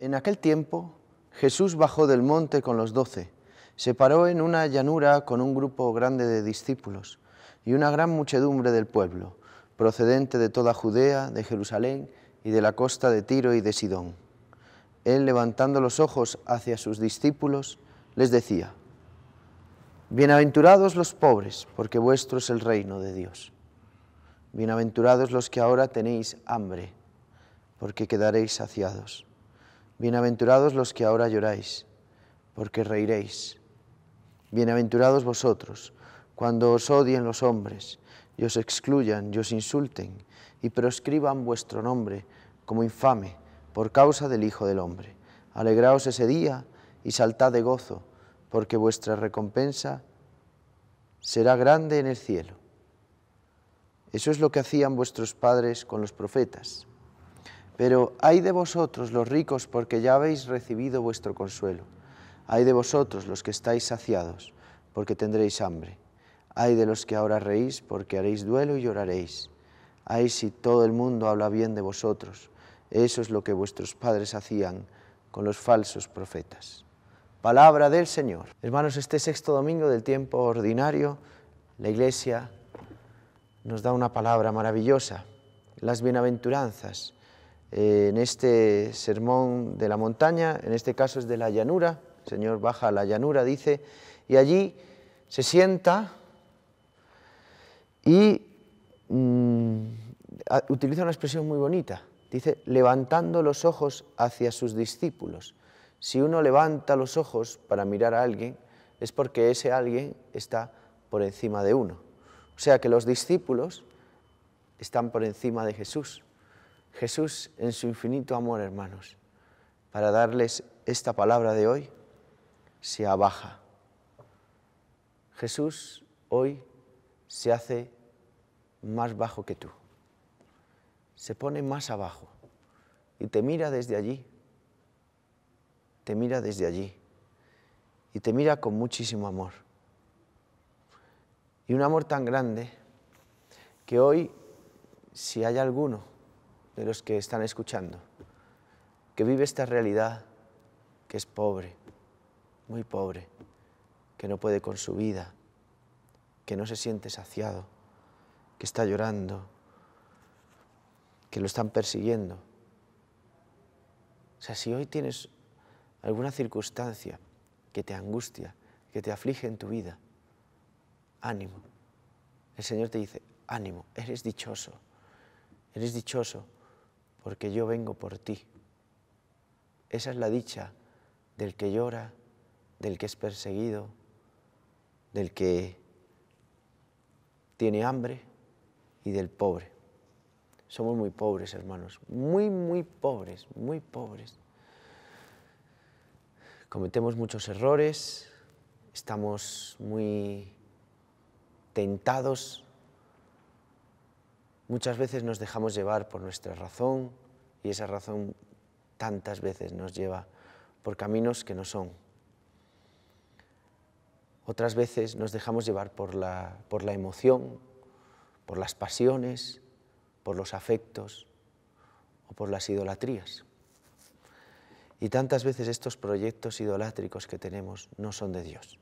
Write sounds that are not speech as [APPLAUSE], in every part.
En aquel tiempo Jesús bajó del monte con los doce, se paró en una llanura con un grupo grande de discípulos y una gran muchedumbre del pueblo, procedente de toda Judea, de Jerusalén y de la costa de Tiro y de Sidón. Él, levantando los ojos hacia sus discípulos, les decía, Bienaventurados los pobres, porque vuestro es el reino de Dios. Bienaventurados los que ahora tenéis hambre, porque quedaréis saciados. Bienaventurados los que ahora lloráis, porque reiréis. Bienaventurados vosotros, cuando os odien los hombres, y os excluyan, y os insulten, y proscriban vuestro nombre como infame por causa del Hijo del Hombre. Alegraos ese día y saltad de gozo, porque vuestra recompensa será grande en el cielo. Eso es lo que hacían vuestros padres con los profetas. Pero hay de vosotros los ricos porque ya habéis recibido vuestro consuelo. Hay de vosotros los que estáis saciados porque tendréis hambre. Hay de los que ahora reís porque haréis duelo y lloraréis. Ay si todo el mundo habla bien de vosotros. Eso es lo que vuestros padres hacían con los falsos profetas. Palabra del Señor. Hermanos, este sexto domingo del tiempo ordinario, la Iglesia nos da una palabra maravillosa, las bienaventuranzas en este sermón de la montaña, en este caso es de la llanura, el Señor baja a la llanura, dice, y allí se sienta y mm, utiliza una expresión muy bonita, dice, levantando los ojos hacia sus discípulos. Si uno levanta los ojos para mirar a alguien, es porque ese alguien está por encima de uno. O sea que los discípulos están por encima de Jesús. Jesús en su infinito amor, hermanos, para darles esta palabra de hoy, se abaja. Jesús hoy se hace más bajo que tú. Se pone más abajo y te mira desde allí. Te mira desde allí. Y te mira con muchísimo amor. Y un amor tan grande que hoy, si hay alguno de los que están escuchando, que vive esta realidad, que es pobre, muy pobre, que no puede con su vida, que no se siente saciado, que está llorando, que lo están persiguiendo. O sea, si hoy tienes alguna circunstancia que te angustia, que te aflige en tu vida, ánimo. El Señor te dice, ánimo, eres dichoso, eres dichoso porque yo vengo por ti. Esa es la dicha del que llora, del que es perseguido, del que tiene hambre y del pobre. Somos muy pobres, hermanos, muy, muy pobres, muy pobres. Cometemos muchos errores, estamos muy tentados Muchas veces nos dejamos llevar por nuestra razón y esa razón tantas veces nos lleva por caminos que no son. Otras veces nos dejamos llevar por la, por la emoción, por las pasiones, por los afectos o por las idolatrías. Y tantas veces estos proyectos idolátricos que tenemos no son de Dios.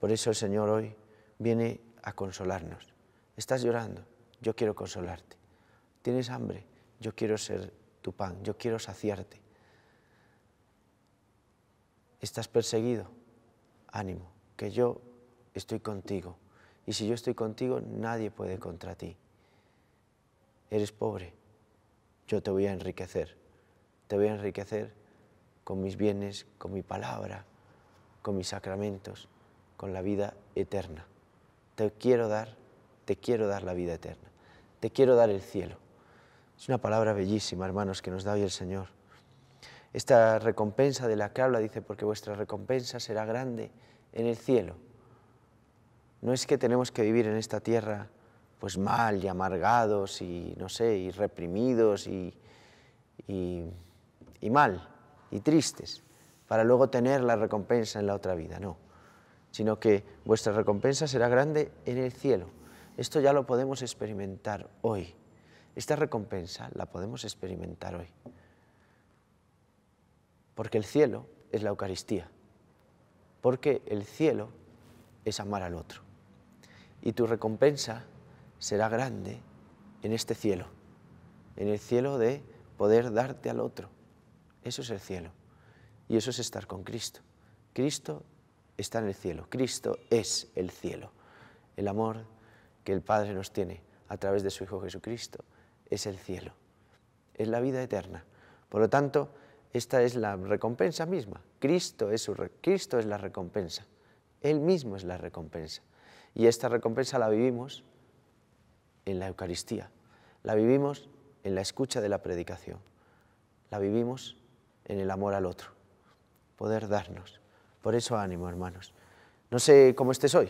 Por eso el Señor hoy viene a consolarnos. Estás llorando, yo quiero consolarte. Tienes hambre, yo quiero ser tu pan, yo quiero saciarte. Estás perseguido, ánimo, que yo estoy contigo. Y si yo estoy contigo, nadie puede contra ti. Eres pobre, yo te voy a enriquecer. Te voy a enriquecer con mis bienes, con mi palabra, con mis sacramentos, con la vida eterna. Te quiero dar, te quiero dar la vida eterna te quiero dar el cielo. Es una palabra bellísima, hermanos, que nos da hoy el Señor. Esta recompensa de la que habla dice, porque vuestra recompensa será grande en el cielo. No es que tenemos que vivir en esta tierra pues mal y amargados y no sé, y reprimidos y, y, y mal y tristes para luego tener la recompensa en la otra vida, no, sino que vuestra recompensa será grande en el cielo. Esto ya lo podemos experimentar hoy. Esta recompensa la podemos experimentar hoy. Porque el cielo es la Eucaristía. Porque el cielo es amar al otro. Y tu recompensa será grande en este cielo, en el cielo de poder darte al otro. Eso es el cielo. Y eso es estar con Cristo. Cristo está en el cielo. Cristo es el cielo. El amor que el Padre nos tiene a través de su Hijo Jesucristo es el cielo. Es la vida eterna. Por lo tanto, esta es la recompensa misma. Cristo es, su, Cristo es la recompensa. Él mismo es la recompensa. Y esta recompensa la vivimos en la Eucaristía, la vivimos en la escucha de la predicación, la vivimos en el amor al otro, poder darnos. Por eso ánimo, hermanos. No sé cómo estés hoy.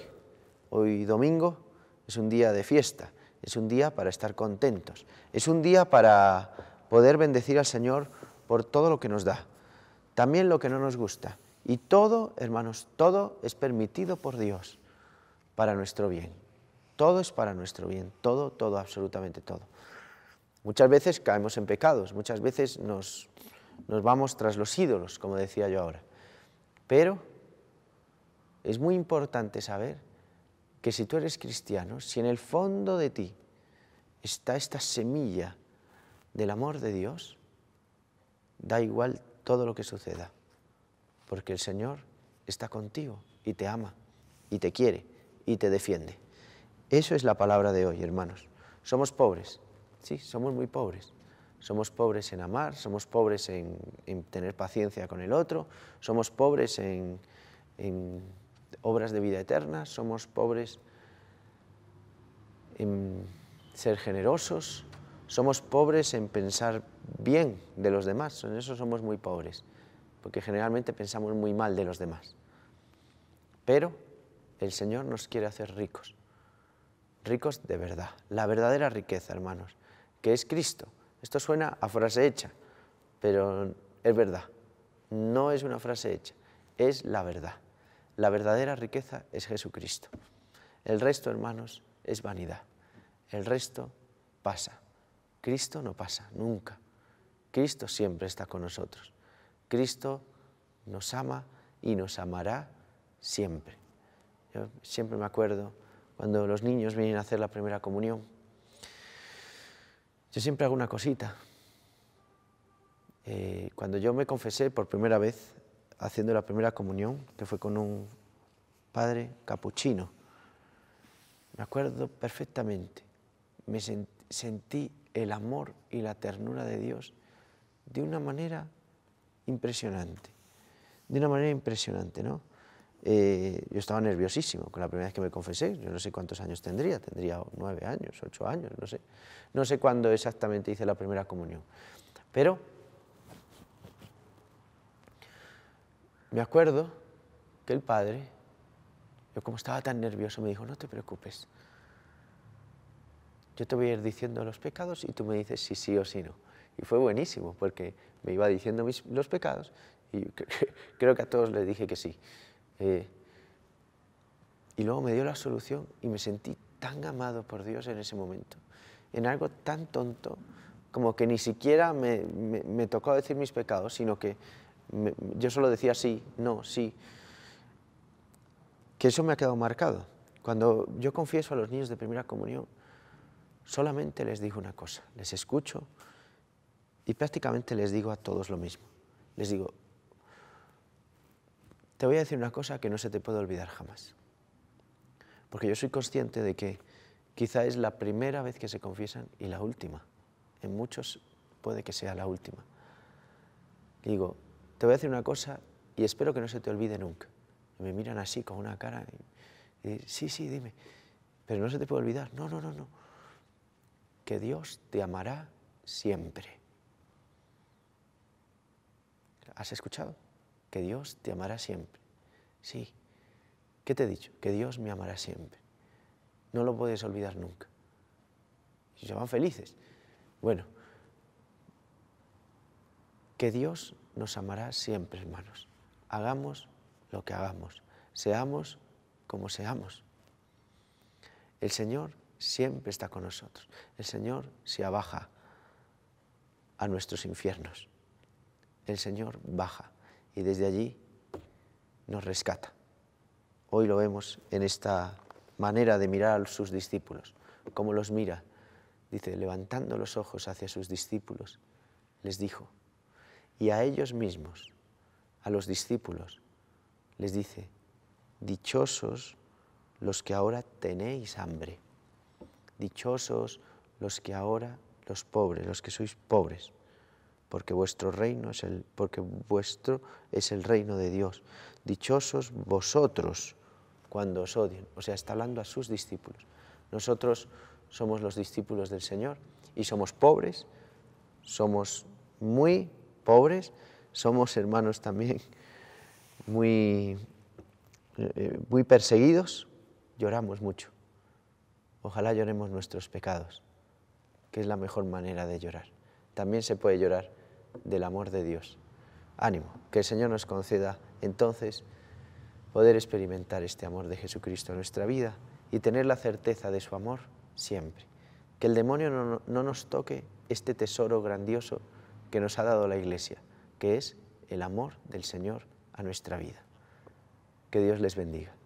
Hoy domingo es un día de fiesta, es un día para estar contentos, es un día para poder bendecir al Señor por todo lo que nos da, también lo que no nos gusta. Y todo, hermanos, todo es permitido por Dios para nuestro bien. Todo es para nuestro bien, todo, todo, absolutamente todo. Muchas veces caemos en pecados, muchas veces nos, nos vamos tras los ídolos, como decía yo ahora. Pero es muy importante saber que si tú eres cristiano, si en el fondo de ti está esta semilla del amor de Dios, da igual todo lo que suceda, porque el Señor está contigo y te ama y te quiere y te defiende. Eso es la palabra de hoy, hermanos. Somos pobres, sí, somos muy pobres. Somos pobres en amar, somos pobres en, tener paciencia con el otro, somos pobres en, en obras de vida eterna, somos pobres en ser generosos, somos pobres en pensar bien de los demás, en eso somos muy pobres, porque generalmente pensamos muy mal de los demás. Pero el Señor nos quiere hacer ricos, ricos de verdad, la verdadera riqueza, hermanos, que es Cristo. Esto suena a frase hecha, pero es verdad, no es una frase hecha, es la verdad. La verdadera riqueza es Jesucristo. El resto, hermanos, es vanidad. El resto pasa. Cristo no pasa, nunca. Cristo siempre está con nosotros. Cristo nos ama y nos amará siempre. Yo siempre me acuerdo cuando los niños vienen a hacer la primera comunión. Yo siempre hago una cosita. Eh, cuando yo me confesé por primera vez haciendo la primera comunión, que fue con un padre capuchino, me acuerdo perfectamente, me sentí el amor y la ternura de Dios de una manera impresionante, de una manera impresionante, ¿no? Eh, yo estaba nerviosísimo con la primera vez que me confesé, yo no sé cuántos años tendría, tendría nueve años, ocho años, no sé, no sé cuándo exactamente hice la primera comunión, pero me acuerdo que el padre, yo como estaba tan nervioso, me dijo, no te preocupes, yo te voy a ir diciendo los pecados y tú me dices si sí o si no. Y fue buenísimo porque me iba diciendo los pecados y [LAUGHS] creo que a todos les dije que sí. Eh, y luego me dio la solución y me sentí tan amado por Dios en ese momento, en algo tan tonto como que ni siquiera me, me, tocó decir mis pecados, sino que yo solo decía sí, no, sí. Que eso me ha quedado marcado. Cuando yo confieso a los niños de primera comunión, solamente les digo una cosa, les escucho y prácticamente les digo a todos lo mismo. Les digo, te voy a decir una cosa que no se te puede olvidar jamás. Porque yo soy consciente de que quizá es la primera vez que se confiesan y la última. En muchos puede que sea la última. digo, te voy a decir una cosa y espero que no se te olvide nunca. Y me miran así con una cara y, y sí, sí, dime, pero no se te puede olvidar. No, no, no, no que Dios te amará siempre. ¿Has escuchado? Que Dios te amará siempre. Sí. ¿Qué te he dicho? Que Dios me amará siempre. No lo puedes olvidar nunca. Y se van felices. Bueno, que Dios nos amará siempre, hermanos. Hagamos lo que hagamos. Seamos como seamos. El Señor siempre está con nosotros. El Señor se abaja a nuestros infiernos. El Señor baja. y desde allí nos rescata. Hoy lo vemos en esta manera de mirar a sus discípulos, cómo los mira. Dice, levantando los ojos hacia sus discípulos, les dijo, y a ellos mismos, a los discípulos, les dice, dichosos los que ahora tenéis hambre, dichosos los que ahora, los pobres, los que sois pobres, porque vuestro reino es el, porque vuestro es el reino de Dios. Dichosos vosotros cuando os odien. O sea, está hablando a sus discípulos. Nosotros somos los discípulos del Señor y somos pobres, somos muy pobres, somos hermanos también [LAUGHS] muy, eh, muy perseguidos, lloramos mucho. Ojalá lloremos nuestros pecados, que es la mejor manera de llorar. También se puede llorar del amor de Dios. Ánimo, que el Señor nos conceda entonces poder experimentar este amor de Jesucristo en nuestra vida y tener la certeza de su amor siempre. Que el demonio no, no, nos toque este tesoro grandioso que nos ha dado la Iglesia, que es el amor del Señor a nuestra vida. Que Dios les bendiga.